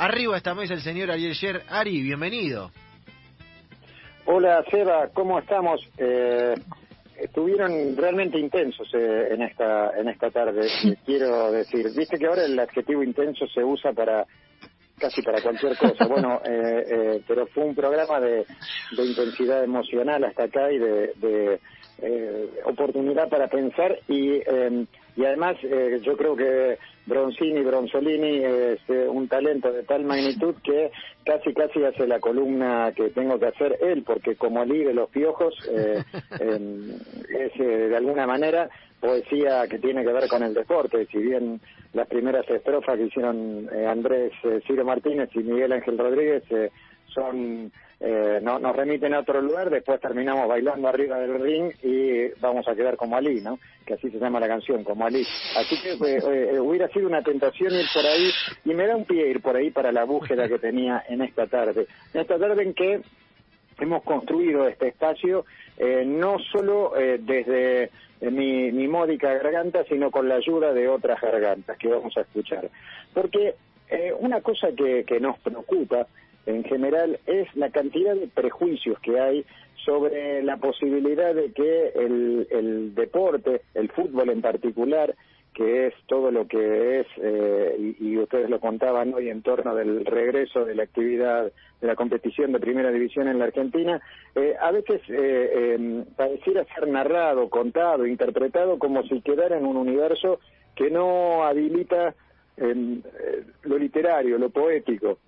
Arriba esta mesa el señor Ariel Sher. Ari, bienvenido. Hola Seba, ¿cómo estamos? Eh, estuvieron realmente intensos eh, en esta en esta tarde. Quiero decir, viste que ahora el adjetivo intenso se usa para casi para cualquier cosa. Bueno, eh, eh, pero fue un programa de, de, intensidad emocional hasta acá y de, de eh, oportunidad para pensar y, eh, y además eh, yo creo que Bronzini, Bronzolini es eh, un talento de tal magnitud que casi casi hace la columna que tengo que hacer él, porque como de los piojos eh, es de alguna manera poesía que tiene que ver con el deporte, si bien las primeras estrofas que hicieron Andrés Ciro Martínez y Miguel Ángel Rodríguez son eh, no, nos remiten a otro lugar, después terminamos bailando arriba del ring y vamos a quedar como Ali, ¿no? Que así se llama la canción, como Ali. Así que eh, hubiera sido una tentación ir por ahí y me da un pie ir por ahí para la búsqueda que tenía en esta tarde. En esta tarde en que hemos construido este espacio eh, no solo eh, desde mi, mi módica garganta, sino con la ayuda de otras gargantas que vamos a escuchar. Porque eh, una cosa que, que nos preocupa en general es la cantidad de prejuicios que hay sobre la posibilidad de que el, deporte, el fútbol en particular, que es todo lo que es, eh, y, ustedes lo contaban hoy en torno del regreso de la actividad de la competición de primera división en la Argentina, eh, a veces eh, eh, pareciera ser narrado, contado, interpretado como si quedara en un universo que no habilita lo literario, lo poético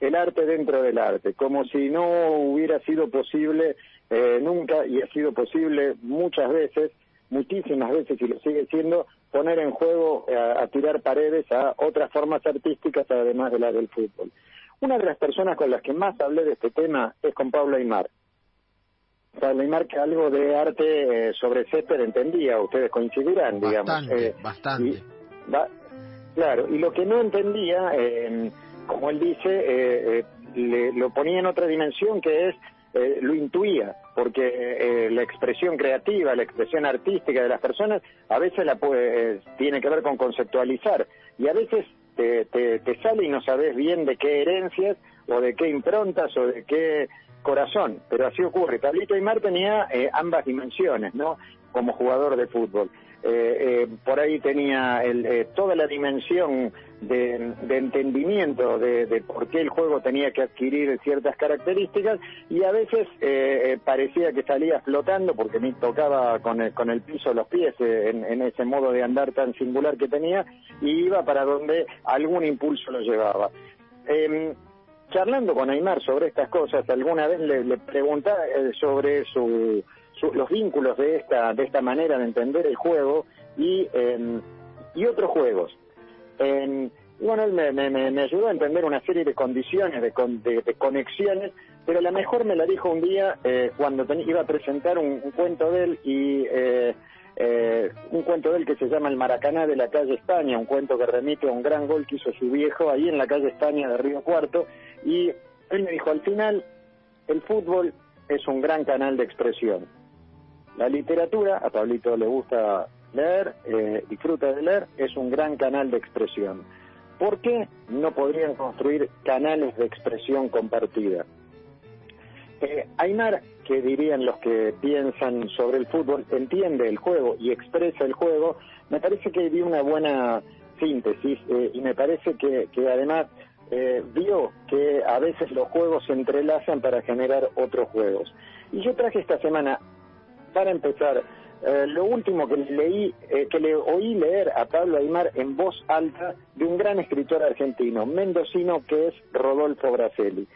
el arte dentro del arte, como si no hubiera sido posible eh, nunca, y ha sido posible muchas veces, muchísimas veces, y lo sigue siendo, poner en juego, a, eh, a tirar paredes a otras formas artísticas además de la del fútbol. Una de las personas con las que más hablé de este tema es con Pablo Aymar. Pablo Aymar que algo de arte eh, sobre césped entendía, ustedes coincidirán, digamos. Bastante, eh, bastante. Claro, y lo que no entendía... Eh, como él dice, eh, eh, le, lo ponía en otra dimensión que es, eh, lo intuía, porque eh, la expresión creativa, la expresión artística de las personas a veces la puede, tiene que ver con conceptualizar y a veces te, te, te sale y no sabes bien de qué herencias o de qué improntas o de qué corazón, pero así ocurre. Pablito Aymar tenía ambas dimensiones, ¿no? Como jugador de fútbol. Eh, eh, por ahí tenía el, eh, toda la dimensión de, entendimiento de, de, por qué el juego tenía que adquirir ciertas características y a veces eh, parecía que salía flotando porque me tocaba con el, con el piso los pies en, en, ese modo de andar tan singular que tenía y iba para donde algún impulso lo llevaba. Eh, charlando con Aymar sobre estas cosas, alguna vez le, le preguntaba sobre su su, los vínculos de esta, de esta manera de entender el juego y, eh, y otros juegos. Eh, y bueno, él me, me, ayudó a entender una serie de condiciones, de, de, de conexiones, pero la mejor me la dijo un día eh, cuando iba a presentar un, un, cuento de él y eh, eh, un cuento de él que se llama El Maracaná de la calle España, un cuento que remite a un gran gol que hizo su viejo ahí en la calle España de Río Cuarto, y él me dijo, al final, el fútbol es un gran canal de expresión. La literatura, a Pablito le gusta leer, eh, disfruta de leer, es un gran canal de expresión. ¿Por qué no podrían construir canales de expresión compartida? Eh, Aymar, que dirían los que piensan sobre el fútbol, entiende el juego y expresa el juego, me parece que dio una buena síntesis eh, y me parece que, que además eh, vio que a veces los juegos se entrelazan para generar otros juegos. Y yo traje esta semana para empezar, eh, lo último que leí, eh, que le oí leer a Pablo Aymar en voz alta de un gran escritor argentino, mendocino, que es Rodolfo Braselli.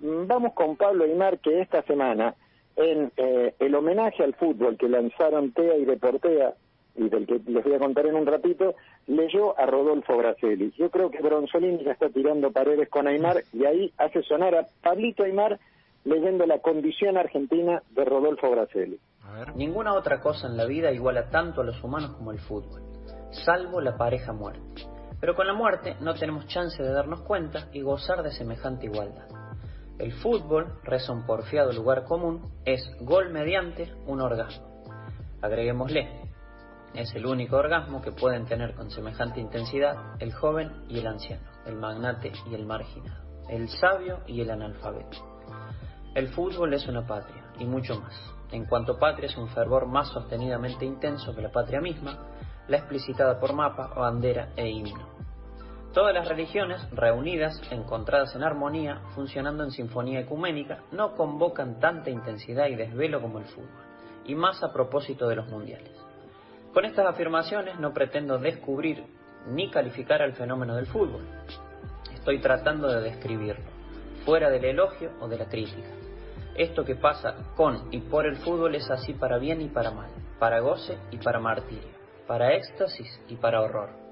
Mm, vamos con Pablo Aymar, que esta semana, en eh, el homenaje al fútbol que lanzaron TEA y Deportea, y del que les voy a contar en un ratito, leyó a Rodolfo Braselli. Yo creo que Bronzolini ya está tirando paredes con Aymar y ahí hace sonar a Pablito Aymar leyendo la condición argentina de Rodolfo Ninguna otra cosa en la vida iguala tanto a los humanos como el fútbol, salvo la pareja muerte. Pero con la muerte no tenemos chance de darnos cuenta y gozar de semejante igualdad. El fútbol, reza un porfiado lugar común, es gol mediante un orgasmo. Agreguémosle, es el único orgasmo que pueden tener con semejante intensidad el joven y el anciano. el magnate y el marginado, el sabio y el analfabeto. El fútbol es una patria, y mucho más. En cuanto patria es un fervor más sostenidamente intenso que la patria misma, la explicitada por mapa, bandera e himno. Todas las religiones, reunidas, encontradas en armonía, funcionando en sinfonía ecuménica, no convocan tanta intensidad y desvelo como el fútbol, y más a propósito de los mundiales. Con estas afirmaciones no pretendo descubrir ni calificar al fenómeno del fútbol. Estoy tratando de describirlo, fuera del elogio o de la crítica. Esto que pasa con y por el fútbol es así para bien y para mal, para goce y para martirio, para éxtasis y para horror.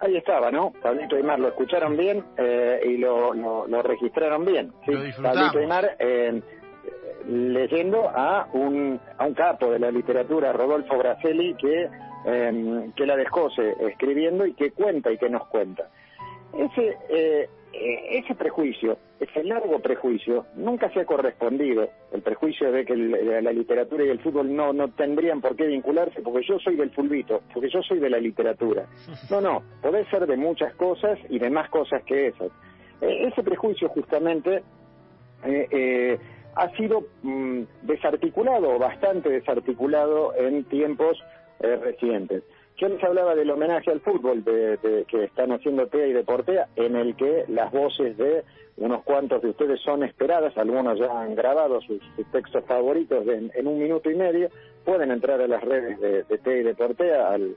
Ahí estaba, ¿no? Pablito y Mar, lo escucharon bien eh, y lo, lo, registraron bien. ¿sí? Pablito y Mar, eh, leyendo a un, a un capo de la literatura, Rodolfo Braselli, que, eh, que la dejó escribiendo y que cuenta y que nos cuenta. Ese, eh, ese prejuicio, ese largo prejuicio, nunca se ha correspondido, el prejuicio de que la literatura y el fútbol no, no tendrían por qué vincularse, porque yo soy del fulbito, porque yo soy de la literatura. No, no, puede ser de muchas cosas y de más cosas que esas. Eh, ese prejuicio justamente eh, ha sido mm, desarticulado, bastante desarticulado en tiempos eh, recientes. Yo les hablaba del homenaje al fútbol de, que están haciendo TEA y Deportea, en el que las voces de unos cuantos de ustedes son esperadas, algunos ya han grabado sus, textos favoritos en, un minuto y medio, pueden entrar a las redes de, de TEA y Deportea, al,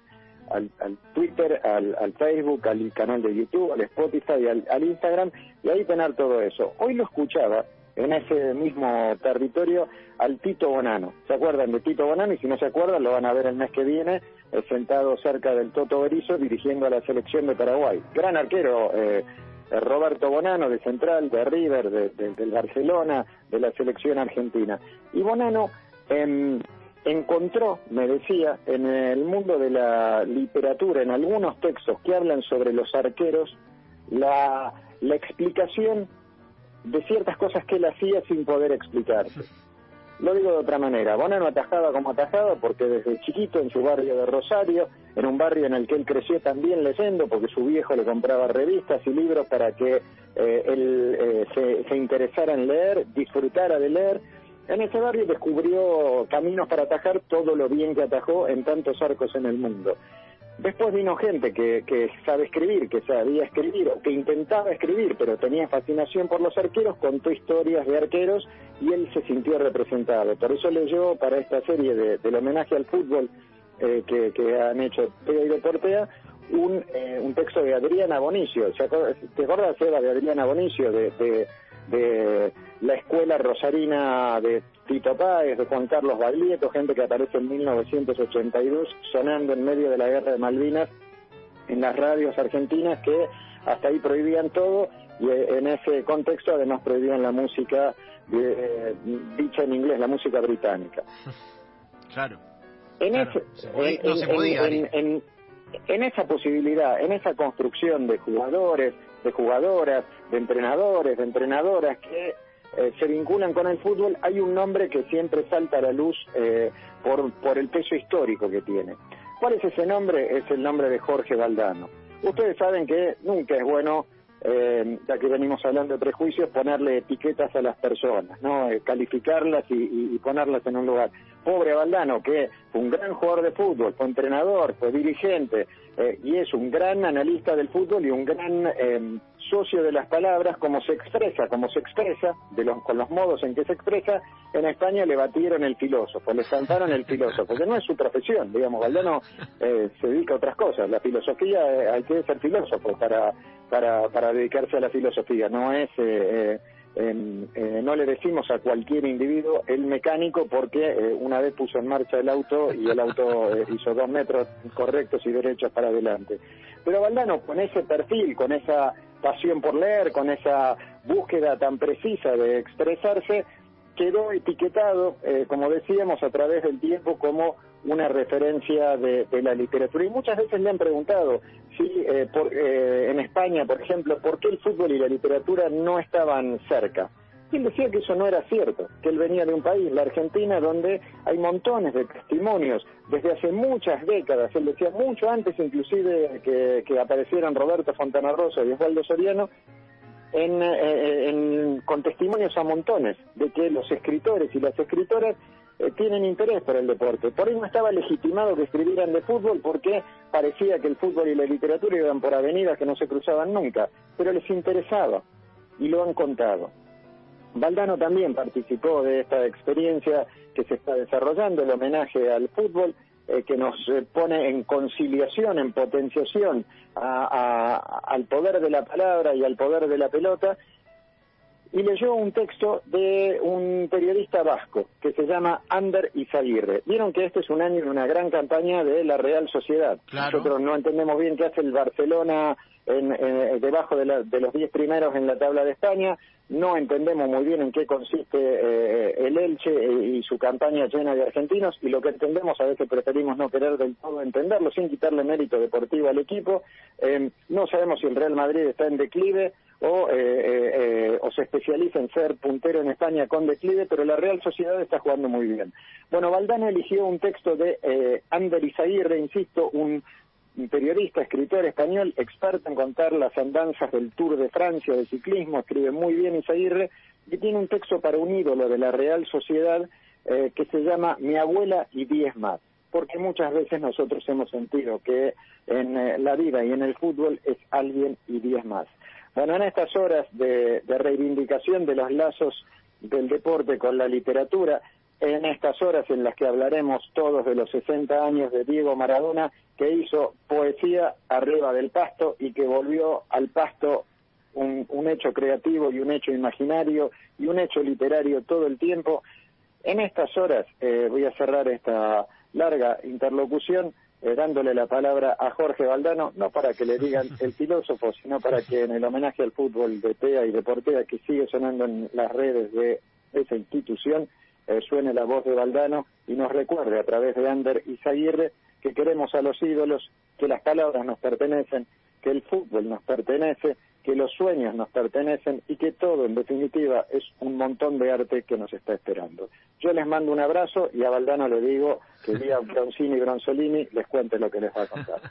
Twitter, al, Facebook, al canal de YouTube, al Spotify, al, al Instagram, y ahí tener todo eso. Hoy lo escuchaba en ese mismo territorio al Tito Bonano. ¿Se acuerdan de Tito Bonano? Y si no se acuerdan, lo van a ver el mes que viene, sentado cerca del Toto Berizzo, dirigiendo a la selección de Paraguay. Gran arquero, eh, eh, Roberto Bonano, de Central, de River, de, del Barcelona, de la selección argentina. Y Bonano em, encontró, me decía, en el mundo de la literatura, en algunos textos que hablan sobre los arqueros, la, la explicación de ciertas cosas que él hacía sin poder explicarse. Lo digo de otra manera, Bonano atajaba como atajaba porque desde chiquito en su barrio de Rosario, en un barrio en el que él creció también leyendo, porque su viejo le compraba revistas y libros para que eh, él eh, se, se interesara en leer, disfrutara de leer, en ese barrio descubrió caminos para atajar todo lo bien que atajó en tantos arcos en el mundo. Después vino gente que, que sabe escribir, que sabía escribir o que intentaba escribir, pero tenía fascinación por los arqueros, contó historias de arqueros y él se sintió representado. Por eso leyó para esta serie de, del homenaje al fútbol eh, que, han hecho Pega y Deportea un, eh, un texto de Adriana Bonicio. ¿Te acuerdas, Eva, de Adriana Bonicio, de, de, de la escuela rosarina de Tito Páez, de Juan Carlos Baglietto, gente que aparece en 1982 sonando en medio de la guerra de Malvinas en las radios argentinas que hasta ahí prohibían todo y eh, en ese contexto además prohibían la música eh, dicha en inglés, la música británica. Claro. En, Ese, en, en esa posibilidad, en esa construcción de jugadores, de jugadoras, de entrenadores, de entrenadoras que eh, se vinculan con el fútbol, hay un nombre que siempre salta a la luz eh, por, por el peso histórico que tiene. ¿Cuál es ese nombre? Es el nombre de Jorge Valdano. Ustedes saben que nunca es bueno, eh, ya que venimos hablando de prejuicios, ponerle etiquetas a las personas, ¿no? calificarlas y, y, ponerlas en un lugar. Pobre Valdano, que fue un gran jugador de fútbol, fue entrenador, fue dirigente, y es un gran analista del fútbol y un gran socio de las palabras, como se expresa, como se expresa, de los, con los modos en que se expresa, en España le batieron el filósofo, le saltaron el filósofo, que no es su profesión, digamos, Valdano eh, se dedica a otras cosas, la filosofía, eh, hay que ser filósofo para, para, para dedicarse a la filosofía, no es... Eh, no le decimos a cualquier individuo el mecánico porque una vez puso en marcha el auto y el auto hizo dos metros correctos y derechos para adelante. Pero Valdano, con ese perfil, con esa pasión por leer, con esa búsqueda tan precisa de expresarse, quedó etiquetado, eh, como decíamos, a través del tiempo como una referencia de, la literatura. Y muchas veces le han preguntado si eh, por, eh, en España, por ejemplo, por qué el fútbol y la literatura no estaban cerca. Él decía que eso no era cierto, que él venía de un país, la Argentina, donde hay montones de testimonios desde hace muchas décadas, él decía mucho antes inclusive que, que aparecieran Roberto Fontana Rosa y Osvaldo Soriano, en, eh, en, con testimonios a montones de que los escritores y las escritoras eh, tienen interés por el deporte. Por ahí no estaba legitimado que escribieran de fútbol porque parecía que el fútbol y la literatura iban por avenidas que no se cruzaban nunca, pero les interesaba y lo han contado. Valdano también participó de esta experiencia que se está desarrollando, el homenaje al fútbol, eh, que nos eh, pone en conciliación, en potenciación al poder de la palabra y al poder de la pelota, y leyó un texto de un periodista vasco que se llama Ander Izaguirre. Vieron que este es un año de una gran campaña de la Real Sociedad. Nosotros no entendemos bien qué hace el Barcelona en, debajo de, los diez primeros en la tabla de España. No entendemos muy bien en qué consiste eh, el Elche y su campaña llena de argentinos y lo que entendemos a veces preferimos no querer del todo entenderlo sin quitarle mérito deportivo al equipo. Eh, no sabemos si el Real Madrid está en declive o, eh, o se especializa en ser puntero en España con declive, pero la Real Sociedad está jugando muy bien. Bueno, Valdano eligió un texto de Ander Izaguirre, insisto, un periodista, escritor español, experto en contar las andanzas del Tour de Francia de ciclismo, escribe muy bien Isaguirre, y tiene un texto para un ídolo de la Real Sociedad eh, que se llama Mi abuela y diez más, porque muchas veces nosotros hemos sentido que en eh, la vida y en el fútbol es alguien y diez más. Bueno, en estas horas de reivindicación de los lazos del deporte con la literatura, en estas horas en las que hablaremos todos de los 60 años de Diego Maradona, que hizo poesía arriba del pasto y que volvió al pasto un, hecho creativo y un hecho imaginario y un hecho literario todo el tiempo. En estas horas eh, voy a cerrar esta larga interlocución eh, dándole la palabra a Jorge Valdano, no para que le digan el filósofo, sino para que en el homenaje al fútbol de TEA y de Portea, que sigue sonando en las redes de esa institución, eh, suene la voz de Valdano y nos recuerde a través de Ander y Zaguirre que queremos a los ídolos, que las palabras nos pertenecen, que el fútbol nos pertenece, que los sueños nos pertenecen y que todo, en definitiva, es un montón de arte que nos está esperando. Yo les mando un abrazo y a Valdano le digo que día Bronzini y Bronzolini les cuente lo que les va a contar.